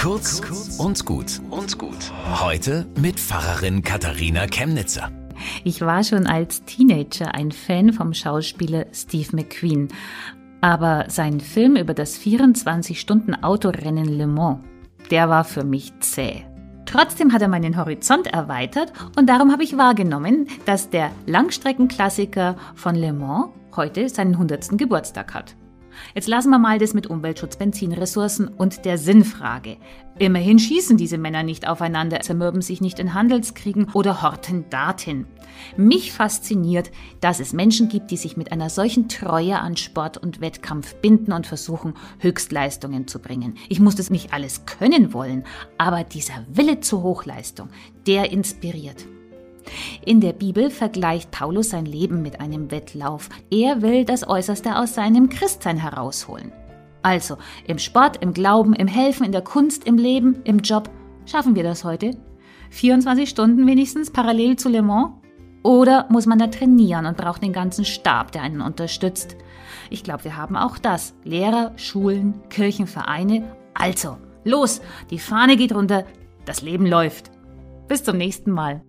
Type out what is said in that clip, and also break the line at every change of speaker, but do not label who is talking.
Kurz und gut und gut. Heute mit Pfarrerin Katharina Chemnitzer.
Ich war schon als Teenager ein Fan vom Schauspieler Steve McQueen. Aber sein Film über das 24-Stunden-Autorennen Le Mans, der war für mich zäh. Trotzdem hat er meinen Horizont erweitert und darum habe ich wahrgenommen, dass der Langstreckenklassiker von Le Mans heute seinen 100. Geburtstag hat. Jetzt lassen wir mal das mit Umweltschutz, Benzinressourcen und der Sinnfrage. Immerhin schießen diese Männer nicht aufeinander, zermürben sich nicht in Handelskriegen oder horten Daten. Mich fasziniert, dass es Menschen gibt, die sich mit einer solchen Treue an Sport und Wettkampf binden und versuchen, Höchstleistungen zu bringen. Ich muss das nicht alles können wollen, aber dieser Wille zur Hochleistung, der inspiriert. In der Bibel vergleicht Paulus sein Leben mit einem Wettlauf. Er will das Äußerste aus seinem Christsein herausholen. Also im Sport, im Glauben, im Helfen, in der Kunst, im Leben, im Job. Schaffen wir das heute? 24 Stunden wenigstens parallel zu Le Mans? Oder muss man da trainieren und braucht den ganzen Stab, der einen unterstützt? Ich glaube, wir haben auch das. Lehrer, Schulen, Kirchenvereine. Also, los, die Fahne geht runter, das Leben läuft. Bis zum nächsten Mal.